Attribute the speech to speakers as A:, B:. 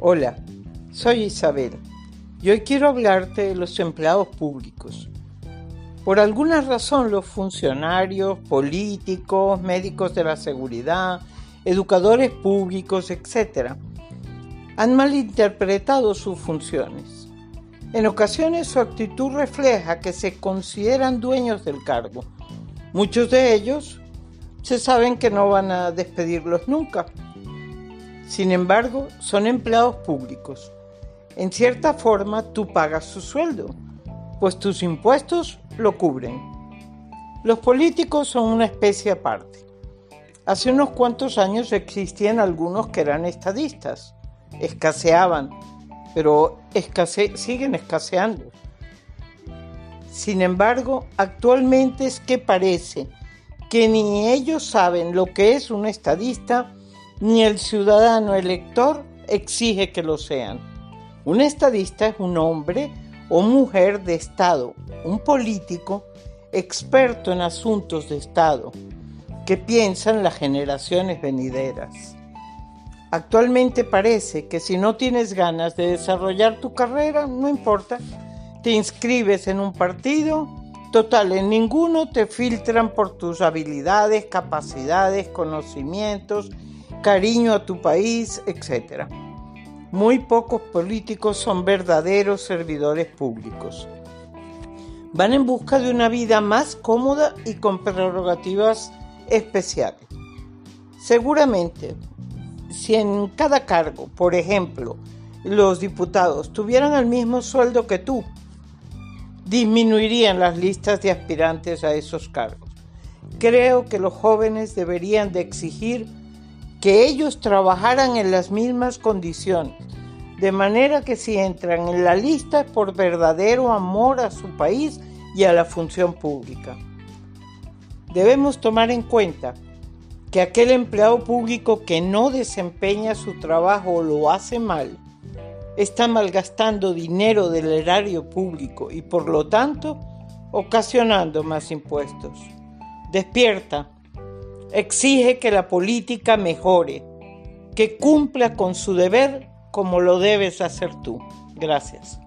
A: Hola, soy Isabel y hoy quiero hablarte de los empleados públicos. Por alguna razón los funcionarios, políticos, médicos de la seguridad, educadores públicos, etc., han malinterpretado sus funciones. En ocasiones su actitud refleja que se consideran dueños del cargo. Muchos de ellos se saben que no van a despedirlos nunca sin embargo, son empleados públicos. En cierta forma, tú pagas su sueldo, pues tus impuestos lo cubren. Los políticos son una especie aparte. Hace unos cuantos años existían algunos que eran estadistas. Escaseaban, pero siguen escaseando. Sin embargo, actualmente es que parece que ni ellos saben lo que es un estadista ni el ciudadano elector exige que lo sean. Un estadista es un hombre o mujer de Estado, un político experto en asuntos de Estado, que piensa en las generaciones venideras. Actualmente parece que si no tienes ganas de desarrollar tu carrera, no importa, te inscribes en un partido, total, en ninguno te filtran por tus habilidades, capacidades, conocimientos, cariño a tu país, etc. Muy pocos políticos son verdaderos servidores públicos. Van en busca de una vida más cómoda y con prerrogativas especiales. Seguramente, si en cada cargo, por ejemplo, los diputados tuvieran el mismo sueldo que tú, disminuirían las listas de aspirantes a esos cargos. Creo que los jóvenes deberían de exigir que ellos trabajaran en las mismas condiciones, de manera que si entran en la lista es por verdadero amor a su país y a la función pública. Debemos tomar en cuenta que aquel empleado público que no desempeña su trabajo o lo hace mal, está malgastando dinero del erario público y por lo tanto ocasionando más impuestos. Despierta, exige que la política mejore, que cumpla con su deber como lo debes hacer tú. Gracias.